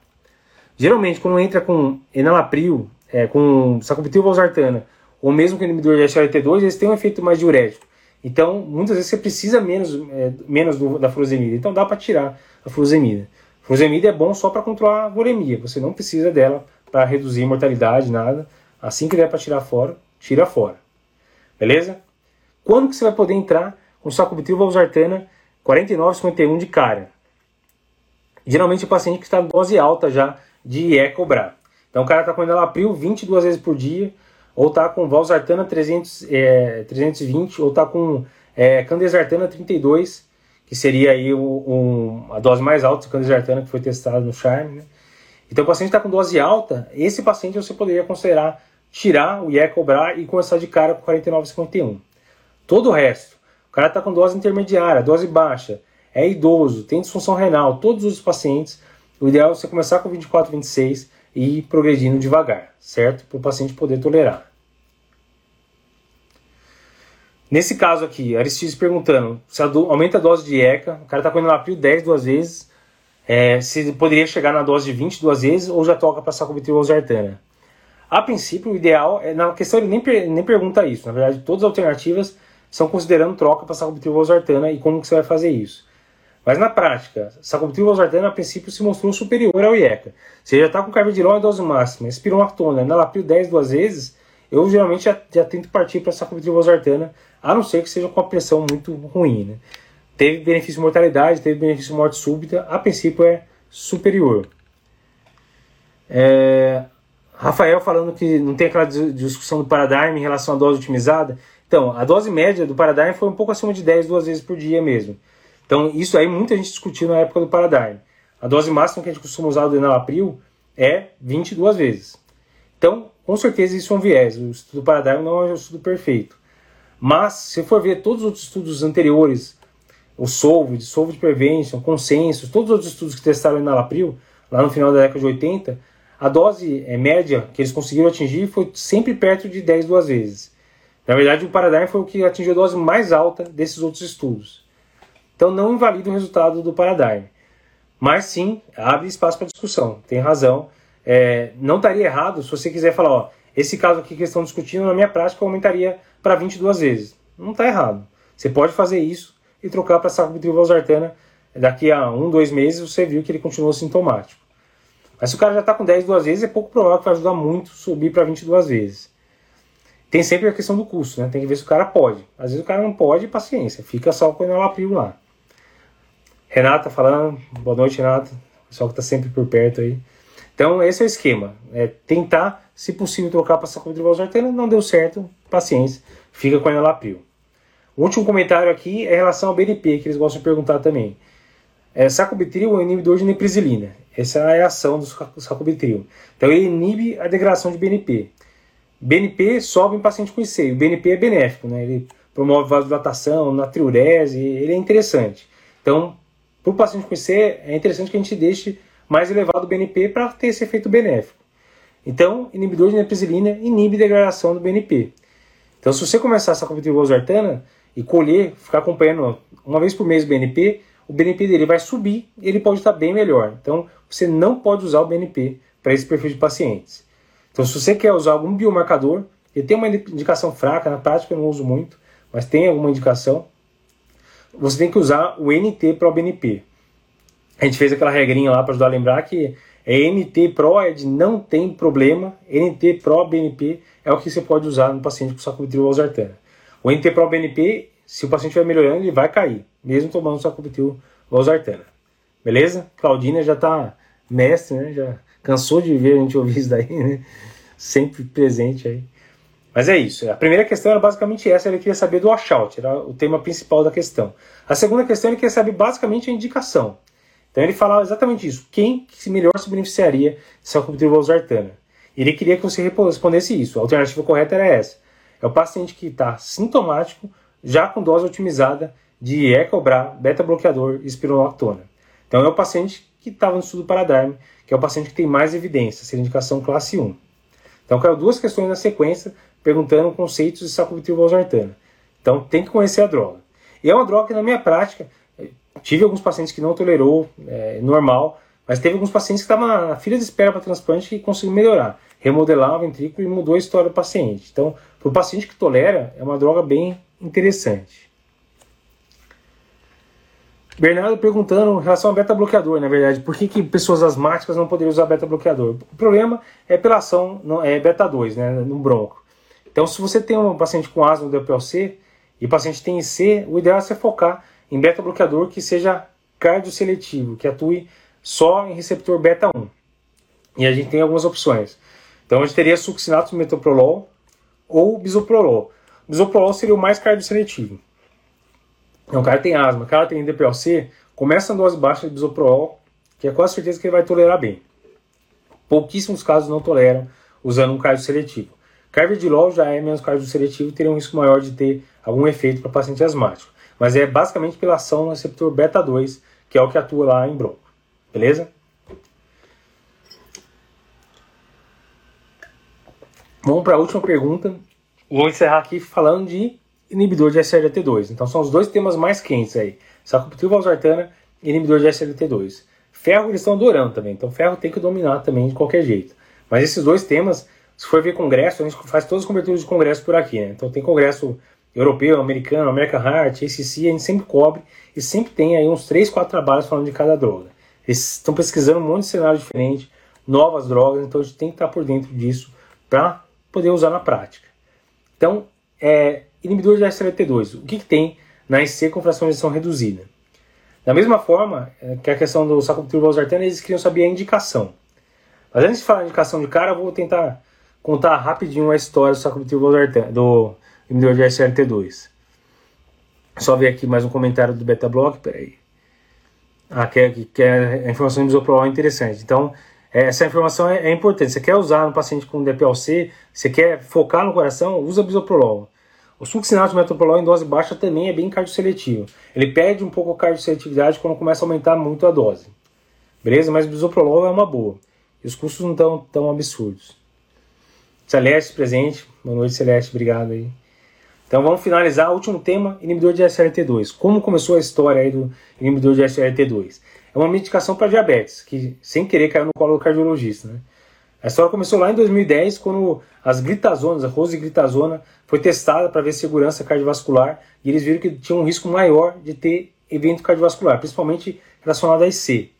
[SPEAKER 1] Geralmente, quando entra com enalapril, é, com sacubitril valsartana, ou mesmo com inibidor de SLT2, eles têm um efeito mais diurético. Então, muitas vezes você precisa menos, é, menos do, da furosemida. Então, dá para tirar a furosemida. A furosemida é bom só para controlar a volemia. Você não precisa dela para reduzir mortalidade, nada. Assim que der para tirar fora, tira fora. Beleza? Quando que você vai poder entrar com sacubitril valsartana 49,51 de cara? Geralmente o paciente que está em dose alta já de IE cobrar. Então o cara está com enalapril 22 vezes por dia, ou está com valsartana 300, é, 320, ou está com é, candesartana 32, que seria aí um, a dose mais alta de candesartana que foi testada no Charme. Né? Então, o paciente está com dose alta, esse paciente você poderia considerar tirar o IE cobrar e começar de cara com 49,51. Todo o resto, o cara está com dose intermediária, dose baixa, é idoso, tem disfunção renal, todos os pacientes, o ideal é você começar com 24, 26 e ir progredindo devagar, certo? Para o paciente poder tolerar. Nesse caso aqui, Aristides perguntando se aumenta a dose de ECA, o cara está comendo laprio 10 duas vezes, é, se poderia chegar na dose de 20 duas vezes ou já toca para sacubitril valsartana. A princípio, o ideal, é, na questão ele nem, nem pergunta isso, na verdade todas as alternativas são considerando troca para sacubitril valsartana e como que você vai fazer isso. Mas na prática, sacubitril valsartana a princípio se mostrou superior ao IECA. Você já está com carvedilol em dose máxima, espironolactona, nalaprio 10 duas vezes, eu geralmente já, já tento partir para sacubitril valsartana a não ser que seja com a pressão muito ruim. Né? Teve benefício de mortalidade, teve benefício de morte súbita, a princípio é superior. É, Rafael falando que não tem aquela discussão do Paradigm em relação à dose otimizada. Então, a dose média do Paradigm foi um pouco acima de 10, duas vezes por dia mesmo. Então, isso aí muita gente discutiu na época do Paradigm. A dose máxima que a gente costuma usar do enalapril é 22 vezes. Então, com certeza isso é um viés. O estudo do Paradigm não é um estudo perfeito. Mas, se for ver todos os outros estudos anteriores, o SOLVID, SOLVID Prevention, Consensus, todos os outros estudos que testaram o enalapril, lá no final da década de 80, a dose é, média que eles conseguiram atingir foi sempre perto de 10 duas vezes. Na verdade, o Paradigm foi o que atingiu a dose mais alta desses outros estudos. Então, não invalida o resultado do Paradigm. Mas sim, abre espaço para discussão. Tem razão. É, não estaria errado se você quiser falar, ó, esse caso aqui que estão discutindo, na minha prática, eu aumentaria para 22 vezes. Não está errado. Você pode fazer isso e trocar para sacubitril valsartana. Daqui a um, dois meses você viu que ele continuou sintomático. Mas se o cara já está com 10 duas vezes, é pouco provável que vai ajudar muito subir para 22 vezes. Tem sempre a questão do custo, né? Tem que ver se o cara pode. Às vezes o cara não pode, paciência. Fica só com o enalapril lá. Renata falando. Boa noite, Renata. Pessoal que está sempre por perto aí. Então, esse é o esquema. É tentar, se possível, trocar para sacubitril valsartana. Não deu certo, paciência, fica com a enalapril. O último comentário aqui é em relação ao BNP, que eles gostam de perguntar também. É, sacubitril é um inibidor de neprisilina. Essa é a ação do sacubitril. Então ele inibe a degradação de BNP. BNP sobe em paciente com IC. O BNP é benéfico, né? Ele promove vasodilatação, natriurese, ele é interessante. Então, para o paciente IC, é interessante que a gente deixe mais elevado o BNP para ter esse efeito benéfico. Então, inibidor de neprisilina inibe degradação do BNP. Então, se você começar essa valsartana e colher, ficar acompanhando uma vez por mês o BNP, o BNP dele vai subir e ele pode estar bem melhor. Então, você não pode usar o BNP para esse perfil de pacientes. Então, se você quer usar algum biomarcador, ele tem uma indicação fraca, na prática eu não uso muito, mas tem alguma indicação, você tem que usar o NT para o BNP. A gente fez aquela regrinha lá para ajudar a lembrar que é NT PROED não tem problema, NT PRO BNP é o que você pode usar no paciente com sacubitril valsartana. O NT PRO BNP, se o paciente estiver melhorando, ele vai cair, mesmo tomando sacubitril valsartana. Beleza? Claudina já está mestre, né? Já Cansou de ver a gente ouvir isso daí, né? Sempre presente aí. Mas é isso. A primeira questão era basicamente essa, ele queria saber do washout, era o tema principal da questão. A segunda questão ele queria saber basicamente a indicação. Então ele falava exatamente isso. Quem que melhor se beneficiaria de salcubitril valsartana? Ele queria que você respondesse isso. A alternativa correta era essa. É o paciente que está sintomático, já com dose otimizada de Ecobra, beta-bloqueador e espirulactona. Então é o paciente que estava no estudo Paradigm, que é o paciente que tem mais evidência, seria indicação classe 1. Então, caiu duas questões na sequência, perguntando conceitos de sacubitril valsartana. Então, tem que conhecer a droga. E é uma droga que, na minha prática, tive alguns pacientes que não tolerou, é, normal, mas teve alguns pacientes que estavam na fila de espera para transplante e conseguiu melhorar, remodelar o ventrículo e mudou a história do paciente. Então, para o paciente que tolera, é uma droga bem interessante. Bernardo perguntando em relação ao beta-bloqueador, na verdade, por que, que pessoas asmáticas não poderiam usar beta-bloqueador? O problema é pela ação é beta-2, né, no bronco. Então, se você tem um paciente com asma do DPLC e o paciente tem IC, o ideal é você focar em beta-bloqueador que seja cardioseletivo, que atue só em receptor beta-1. E a gente tem algumas opções. Então, a gente teria succinato metoprolol ou bisoprolol. Bisoprolol seria o mais cardioseletivo. Então, o cara tem asma, o cara tem DPLC, começa a dose baixa de bisoprolol, que é quase certeza que ele vai tolerar bem. Pouquíssimos casos não toleram usando um cardio seletivo. Carvedilol já é menos cardio seletivo e teria um risco maior de ter algum efeito para paciente asmático. Mas é basicamente pela ação no receptor beta 2, que é o que atua lá em bronco. Beleza? Vamos para a última pergunta. Vou encerrar aqui falando de inibidor de SLT2. Então são os dois temas mais quentes aí. Sacubitril valsartana e inibidor de SLT2. Ferro eles estão adorando também, então ferro tem que dominar também de qualquer jeito. Mas esses dois temas, se for ver congresso, a gente faz todas as coberturas de congresso por aqui, né? Então tem congresso europeu, americano, American Heart, ACC, a gente sempre cobre e sempre tem aí uns 3, 4 trabalhos falando de cada droga. Eles estão pesquisando um monte de cenário diferente, novas drogas, então a gente tem que estar por dentro disso para poder usar na prática. Então, é, inibidor de SLT2. O que, que tem na IC com fração de injeção reduzida? Da mesma forma é, que a questão do sacubitril valsartana, eles queriam saber a indicação. Mas antes de falar a indicação de cara, eu vou tentar contar rapidinho a história do valsartana, do inibidor de SLT2. Só ver aqui mais um comentário do Beta Block, peraí. Ah, que, é, que é a informação de bisoprolol é interessante. Então, essa informação é, é, importante. Você quer usar no paciente com DPLC, você quer focar no coração, usa bisoprolol. O succinato metoprolol em dose baixa também é bem cardioseletivo. Ele perde um pouco a cardioseletividade quando começa a aumentar muito a dose. Beleza? Mas bisoprolol é uma boa. E os custos não estão tão absurdos. Celeste presente. Boa noite, Celeste. Obrigado aí. Então vamos finalizar o último tema, inibidor de SLT2. Como começou a história aí do inibidor de SLT2? É uma medicação para diabetes, que sem querer caiu no colo do cardiologista. Né? A história começou lá em 2010, quando as glitazonas, a rosiglitazona, foi testada para ver segurança cardiovascular e eles viram que tinha um risco maior de ter evento cardiovascular, principalmente relacionado a IC.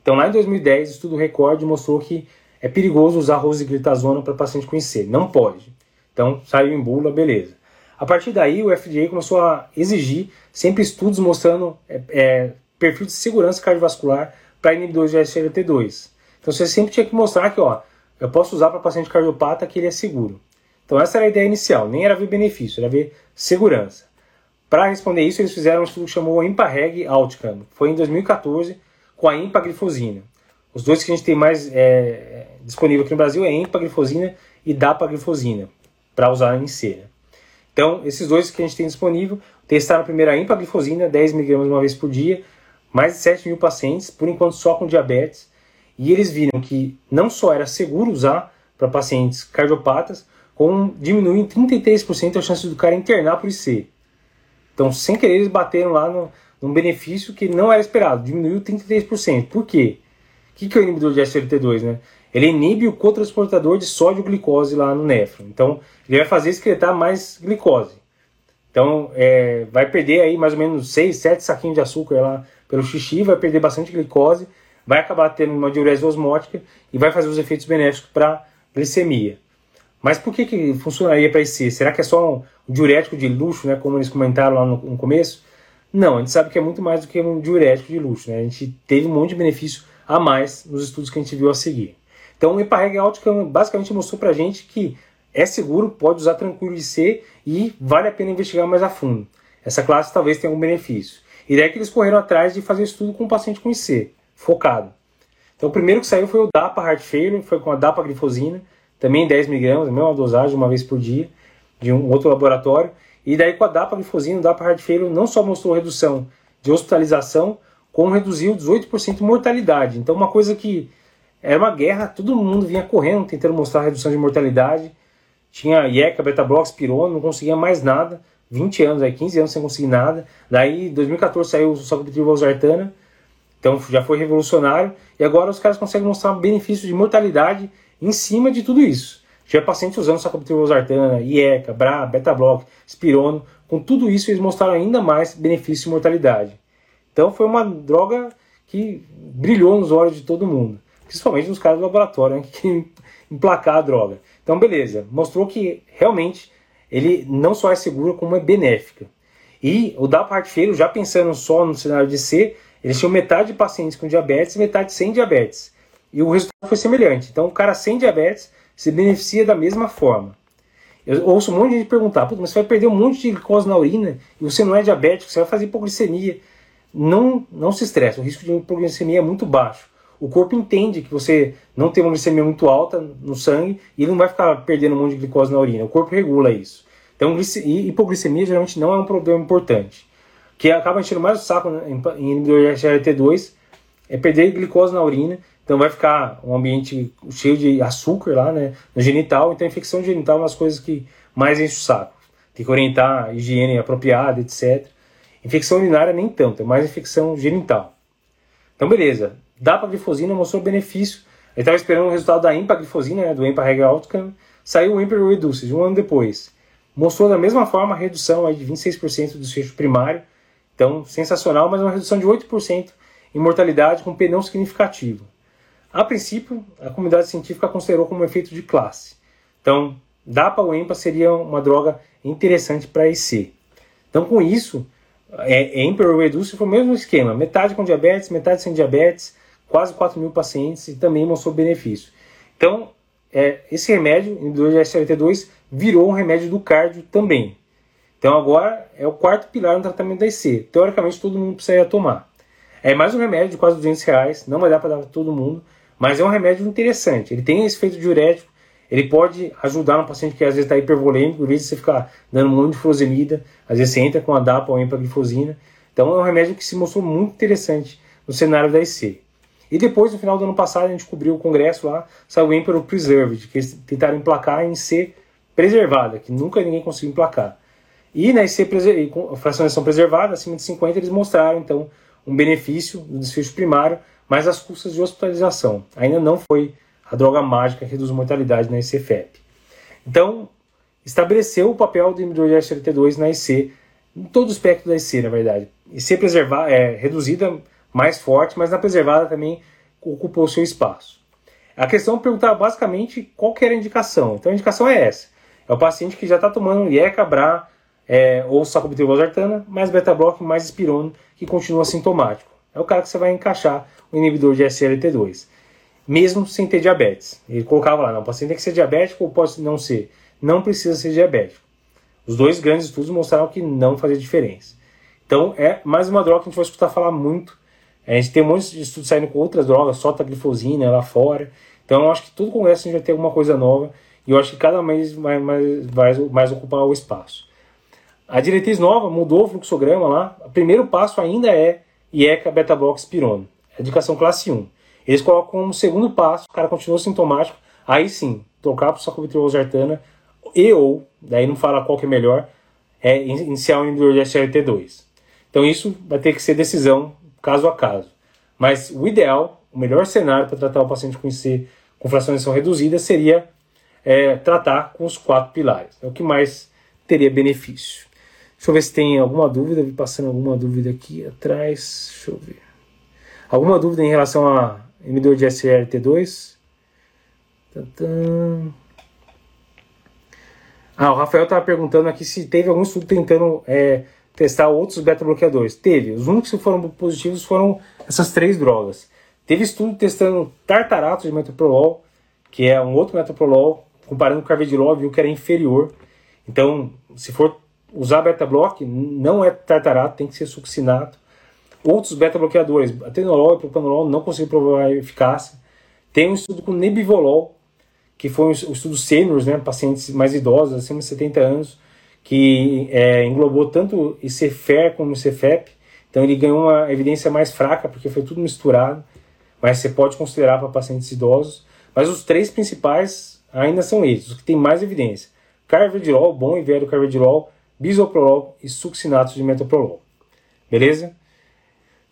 [SPEAKER 1] Então, lá em 2010, o estudo Record mostrou que é perigoso usar rosiglitazona para paciente com IC. Não pode. Então, saiu em bula, beleza. A partir daí, o FDA começou a exigir sempre estudos mostrando é, é, perfil de segurança cardiovascular para inibidores de SGLT2. Então, você sempre tinha que mostrar que, ó, eu posso usar para paciente cardiopata que ele é seguro. Então essa era a ideia inicial, nem era ver benefício, era ver segurança. Para responder isso, eles fizeram um estudo que chamou IMPA-REG Outcome. Foi em 2014 com a empaglifosina. Os dois que a gente tem mais é, disponível aqui no Brasil é empaglifosina e dapaglifosina. para usar em C. Né? Então, esses dois que a gente tem disponível, testaram a primeira empaglifosina, 10mg uma vez por dia, mais de 7 mil pacientes, por enquanto só com diabetes, e eles viram que não só era seguro usar para pacientes cardiopatas, como diminui em 33% a chance do cara internar por IC. Então, sem querer, eles bateram lá no, num benefício que não era esperado, diminuiu 33%. Por quê? O que, que é o inibidor de SLT2? Né? Ele inibe o cotransportador de sódio glicose lá no néfron. Então, ele vai fazer excretar mais glicose. Então, é, vai perder aí mais ou menos 6, 7 saquinhos de açúcar lá pelo xixi, vai perder bastante glicose, vai acabar tendo uma diurese osmótica e vai fazer os efeitos benéficos para glicemia. Mas por que, que funcionaria para IC? Será que é só um diurético de luxo, né, como eles comentaram lá no, no, começo? Não, a gente sabe que é muito mais do que um diurético de luxo. Né? A gente teve um monte de benefício a mais nos estudos que a gente viu a seguir. Então, o EPAREG Outcome basicamente mostrou para a gente que é seguro, pode usar tranquilo ser e vale a pena investigar mais a fundo. Essa classe talvez tenha algum benefício. E daí que eles correram atrás de fazer estudo com um paciente com IC, focado. Então o primeiro que saiu foi o DAPA Heart Failure, foi com a DAPA glifosina, também 10mg, a mesma dosagem, uma vez por dia, de um outro laboratório. E daí com a DAPA glifosina, o DAPA Heart Failure não só mostrou redução de hospitalização, como reduziu 18% de mortalidade. Então uma coisa que era uma guerra, todo mundo vinha correndo, tentando mostrar redução de mortalidade, tinha IECA, beta-blox, pirona, não conseguia mais nada. 20 anos, aí 15 anos sem conseguir nada. Daí, em 2014 saiu o sacubitril valsartana, então já foi revolucionário. E agora os caras conseguem mostrar benefício de mortalidade em cima de tudo isso. Já paciente usando sacubitril valsartana, IECA, BRA, beta-block, espirono. Com tudo isso, eles mostraram ainda mais benefício de mortalidade. Então foi uma droga que brilhou nos olhos de todo mundo. Principalmente nos caras do laboratório, né, que emplacar a droga. Então, beleza, mostrou que realmente ele não só é seguro, como é benéfica. E o da parte feio, já pensando só no cenário de C, eles tinham metade de pacientes com diabetes e metade sem diabetes. E o resultado foi semelhante. Então, o cara sem diabetes se beneficia da mesma forma. Eu ouço um monte de gente perguntar, mas você vai perder um monte de glicose na urina e você não é diabético, você vai fazer hipoglicemia. Não, não se estresse, o risco de hipoglicemia é muito baixo o corpo entende que você não tem uma glicemia muito alta no sangue e ele não vai ficar perdendo um monte de glicose na urina. O corpo regula isso. Então, hipoglicemia geralmente não é um problema importante. O que acaba enchendo mais o saco né, em inibidor de SGLT2 é perder glicose na urina. Então, vai ficar um ambiente cheio de açúcar lá né, no genital. Então, a infecção genital é uma das coisas que mais enche o saco. Tem que orientar a higiene apropriada, etc. Infecção urinária nem tanto, é mais infecção genital. Então, beleza da paglifosina mostrou benefício. Ele estava esperando o resultado da empaglifosina, né, do EMPA-REG Outcome. Saiu o EMPA Reduces, um ano depois. Mostrou da mesma forma a redução aí de 26% do desfecho primário. Então, sensacional, mas uma redução de 8% em mortalidade com P não significativo. A princípio, a comunidade científica considerou como um efeito de classe. Então, DAPA ou EMPA seria uma droga interessante para IC. Então, com isso, é, Emperor Reduce foi o mesmo esquema: metade com diabetes, metade sem diabetes, quase 4 mil pacientes e também mostrou benefício. Então, é, esse remédio, inibidor de SLT2, virou um remédio do cardio também. Então agora é o quarto pilar no tratamento da IC. Teoricamente todo mundo precisaria tomar. É mais um remédio de quase 200 reais, não vai dar para dar para todo mundo, mas é um remédio interessante. Ele tem esse efeito diurético, ele pode ajudar um paciente que às vezes está hipervolêmico, em vez de você ficar dando um monte de furosemida, às vezes você entra com a DAPA ou empaglifosina. Então é um remédio que se mostrou muito interessante no cenário da IC. E depois, no final do ano passado, a gente cobriu o congresso lá, saiu o Emperor Preserved, que eles tentaram emplacar em C preservada, que nunca ninguém conseguiu emplacar. E na IC com fracionação preservada, acima de 50, eles mostraram, então, um benefício do desfecho primário, mas as custas de hospitalização. Ainda não foi a droga mágica reduz mortalidade na IC-FEP. Então, estabeleceu o papel do inibidor de SLT2 na IC, em todo o espectro da IC, na verdade. IC preservada, é, reduzida mais forte, mas na preservada também ocupou seu espaço. A questão perguntava basicamente qual que era a indicação. Então a indicação é essa. É o paciente que já está tomando IECA, BRA é, ou sacubitril valsartana, mais beta-block, mais espirono, que continua sintomático. É o cara que você vai encaixar o inibidor de SLT2, mesmo sem ter diabetes. Ele colocava lá, não, o paciente tem que ser diabético ou pode não ser. Não precisa ser diabético. Os dois grandes estudos mostraram que não fazia diferença. Então é mais uma droga que a gente vai escutar falar muito a gente tem um monte de estudos saindo com outras drogas, só glifosina lá fora. Então eu acho que todo congresso a gente vai ter alguma coisa nova e eu acho que cada mês vai mais, vai mais ocupar o espaço. A diretriz nova mudou o fluxograma lá. O primeiro passo ainda é IECA beta block pirona, educação classe 1. Eles colocam como segundo passo, o cara continua sintomático, aí sim, trocar para sacubitril valsartana e ou, daí não fala qual que é melhor, é iniciar o inibidor de SLT2. Então isso vai ter que ser decisão caso a caso. Mas o ideal, o melhor cenário para tratar o paciente com IC com fracionação reduzida seria é, tratar com os quatro pilares. É o que mais teria benefício. Deixa eu ver se tem alguma dúvida, vi passando alguma dúvida aqui atrás. Deixa eu ver. Alguma dúvida em relação a inibidor de SRT2? Tantã. Ah, o Rafael estava perguntando aqui se teve algum estudo tentando é, testar outros beta-bloqueadores. Teve. Os únicos que foram positivos foram essas três drogas. Teve estudo testando tartarato de metoprolol, que é um outro metoprolol, comparando com carvedilol, viu que era inferior. Então, se for usar beta-block, não é tartarato, tem que ser succinato. Outros beta-bloqueadores, atenolol e propanolol, não conseguiram provar eficácia. Tem um estudo com nebivolol, que foi um estudo seniors, né, pacientes mais idosos, acima de 70 anos, que é, englobou tanto ICFER como ICFEP. Então ele ganhou uma evidência mais fraca, porque foi tudo misturado, mas você pode considerar para pacientes idosos. Mas os três principais ainda são esses, os que têm mais evidência. Carvedilol, bom e velho carvedilol, bisoprolol e succinato de metoprolol. Beleza?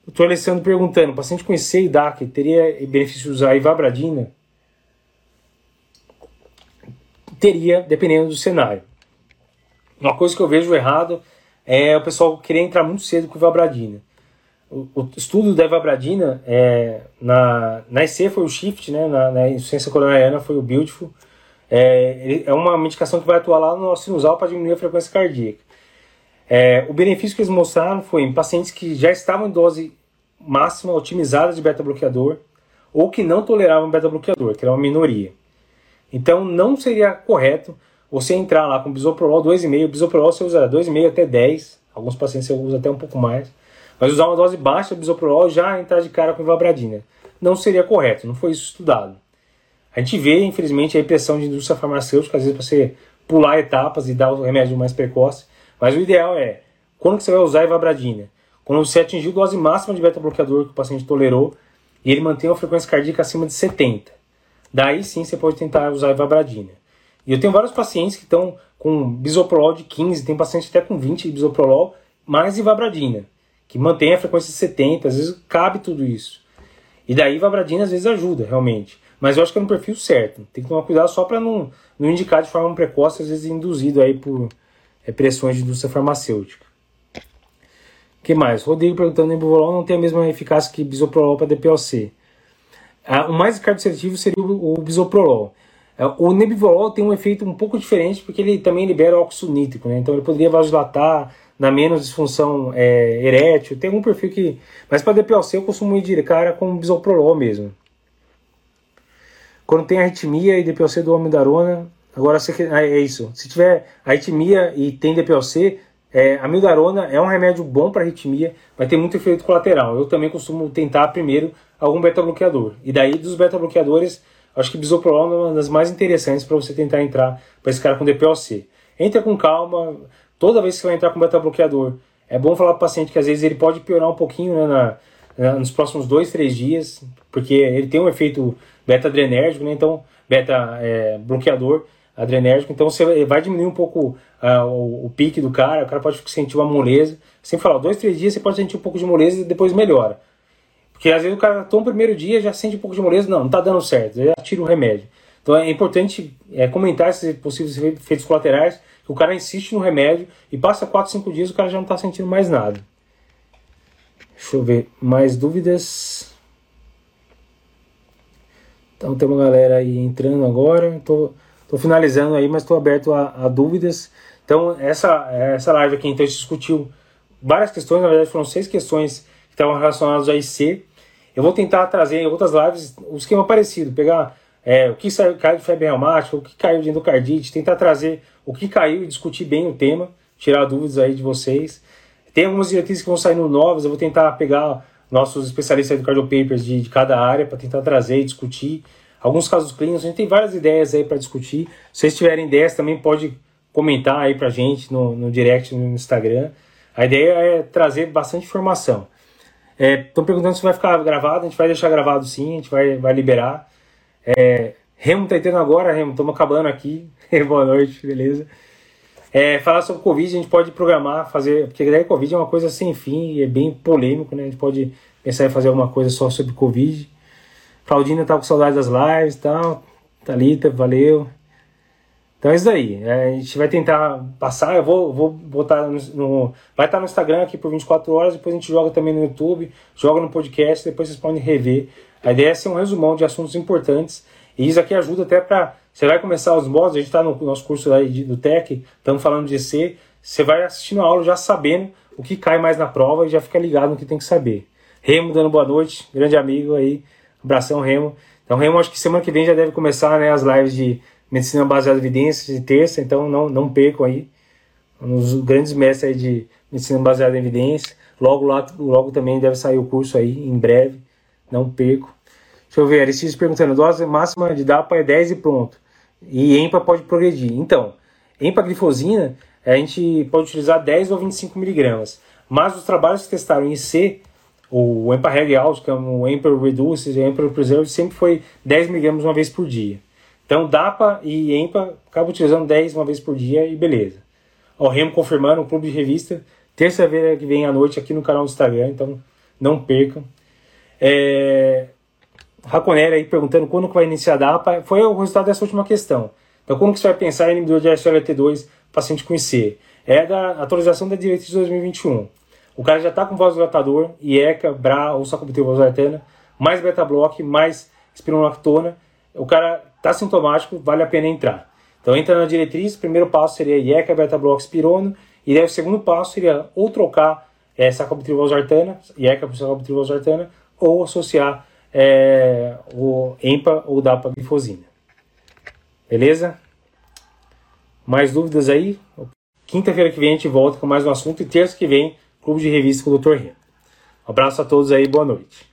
[SPEAKER 1] Doutor Alessandro perguntando, paciente com IC e DAC teria benefício de usar ivabradina? Teria, dependendo do cenário. Uma coisa que eu vejo errado é o pessoal querer entrar muito cedo com ivabradina. O, o estudo da ivabradina é, na, na IC foi o SHIFT, né, na, na insuficiência coronariana foi o Beautiful. É, é uma medicação que vai atuar lá no sinusal para diminuir a frequência cardíaca. É, o benefício que eles mostraram foi em pacientes que já estavam em dose máxima otimizada de beta-bloqueador ou que não toleravam beta-bloqueador, que era uma minoria. Então não seria correto você entrar lá com bisoprolol 2,5, bisoprolol você usa 2,5 até 10, alguns pacientes você usa até um pouco mais, mas usar uma dose baixa de bisoprolol já entrar de cara com ivabradina. Não seria correto, não foi isso estudado. A gente vê, infelizmente, a impressão de indústria farmacêutica, às vezes, para você pular etapas e dar o remédio mais precoce. Mas o ideal é, quando que você vai usar a ivabradina? Quando você atingiu a dose máxima de beta-bloqueador que o paciente tolerou e ele mantém uma frequência cardíaca acima de 70. Daí sim você pode tentar usar a ivabradina. E eu tenho vários pacientes que estão com bisoprolol de 15, tem paciente até com 20 de bisoprolol, mais ivabradina, que mantém a frequência de 70, às vezes cabe tudo isso. E daí ivabradina às vezes ajuda, realmente. Mas eu acho que é no perfil certo. Tem que tomar cuidado só para não, não indicar de forma precoce, às vezes induzido aí por pressões de indústria farmacêutica. O que mais? Rodrigo perguntando: Nebivolol não tem a mesma eficácia que bisoprolol para DPOC. Ah, o mais cardioseletivo seria o, o bisoprolol. Ah, o nebivolol tem um efeito um pouco diferente porque ele também libera óxido nítrico, né? então ele poderia vasodilatar, dar menos disfunção é, erétil. Tem um perfil que. Mas para DPOC eu costumo ir de cara com bisoprolol mesmo. Quando tem arritmia e DPOC do amidarona, agora é isso. Se tiver arritmia e tem DPOC, é, a amidarona é um remédio bom para arritmia, mas tem muito efeito colateral. Eu também costumo tentar primeiro algum beta-bloqueador. E daí dos beta-bloqueadores, acho que bisoprolol é uma das mais interessantes para você tentar entrar para esse cara com DPOC. Entra com calma, toda vez que você vai entrar com beta-bloqueador, é bom falar para o paciente que às vezes ele pode piorar um pouquinho né, na, nos próximos dois, três dias, porque ele tem um efeito beta-adrenérgico, né? Então, beta-bloqueador é, adrenérgico. Então, você vai diminuir um pouco uh, o, o, pique do cara, o cara pode sentir uma moleza. Sempre falar, dois, três dias você pode sentir um pouco de moleza e depois melhora. Porque às vezes o cara toma o primeiro dia, já sente um pouco de moleza, não, não tá dando certo, já tira o remédio. Então é importante é, comentar esses possíveis efeitos colaterais, que o cara insiste no remédio e passa 4, 5 dias o cara já não está sentindo mais nada. Deixa eu ver, mais dúvidas? Então tem uma galera aí entrando agora. Tô, tô finalizando aí, mas estou aberto a, a, dúvidas. Então essa, essa live aqui então, a gente discutiu várias questões, na verdade foram seis questões que estavam relacionadas a IC. Eu vou tentar trazer em outras lives um esquema parecido, pegar é, o que caiu de febre reumática, o que caiu de endocardite, tentar trazer o que caiu e discutir bem o tema, tirar dúvidas aí de vocês. Tem algumas diretrizes que vão saindo novas, eu vou tentar pegar nossos especialistas de cardiopapers de, de cada área para tentar trazer e discutir alguns casos clínicos. A gente tem várias ideias aí para discutir. Se vocês tiverem ideias, também pode comentar aí para gente no, no direct no Instagram. A ideia é trazer bastante informação. Estão é, perguntando se vai ficar gravado. A gente vai deixar gravado sim, a gente vai, vai liberar. É, Remo tá entrando agora, Remo, estamos acabando aqui. Boa noite, beleza? É, falar sobre Covid, a gente pode programar, fazer. Porque daí Covid é uma coisa sem fim e é bem polêmico, né? A gente pode pensar em fazer alguma coisa só sobre Covid. Claudina tá com saudade das lives e tal. Thalita, valeu. Então é isso daí. É, a gente vai tentar passar. Eu vou, vou botar no, no, Vai estar no Instagram aqui por 24 horas. Depois a gente joga também no YouTube, joga no podcast. Depois vocês podem rever. A ideia é ser um resumão de assuntos importantes. E isso aqui ajuda até para. Você vai começar os modos. A gente está no nosso curso aí do Tech. Estamos falando de C. Você vai assistindo a aula já sabendo o que cai mais na prova e já fica ligado no que tem que saber. Remo dando boa noite. Grande amigo aí. Abração, Remo. Então, Remo, acho que semana que vem já deve começar né, as lives de medicina baseada em evidências de terça, então não, não percam aí. Um dos grandes mestres de medicina baseada em evidência. Logo, lá, logo também deve sair o curso aí, em breve. Não perco. Deixa eu ver, Aristides perguntando, dose máxima de DAPA é 10 e pronto. E EMPA pode progredir. Então, empaglifosina, a gente pode utilizar 10 ou 25 miligramas. Mas os trabalhos que testaram em C, o EMPA-REG Outcome, o EMPA-Reduce, o EMPA-Preserve, sempre foi 10 miligramas uma vez por dia. Então, DAPA e EMPA acabam utilizando 10 uma vez por dia e beleza. O Remo confirmando, o Clube de Revista, terça-feira que vem à noite aqui no canal do Instagram, então não percam. É... Raconera aí perguntando quando que vai iniciar a DAPA, foi o resultado dessa última questão. Então, como que você vai pensar em inibidor de SLT2 paciente com IC? É da atualização da diretriz de 2021. O cara já está com vasodilatador, IECA, BRA ou sacubitril vasodilatana, mais beta-block, mais espironolactona. O cara Está sintomático, vale a pena entrar. Então entra na diretriz, o primeiro passo seria IECA, beta-bloco, espirono, e daí o segundo passo seria ou trocar é, sacubitril/valsartana, IECA por sacubitril/valsartana, ou associar é, o EMPA ou dapaglifosina. Beleza? Mais dúvidas aí? Quinta-feira que vem a gente volta com mais um assunto e terça que vem, Clube de Revista com o Dr. Rino. Um abraço a todos aí, boa noite.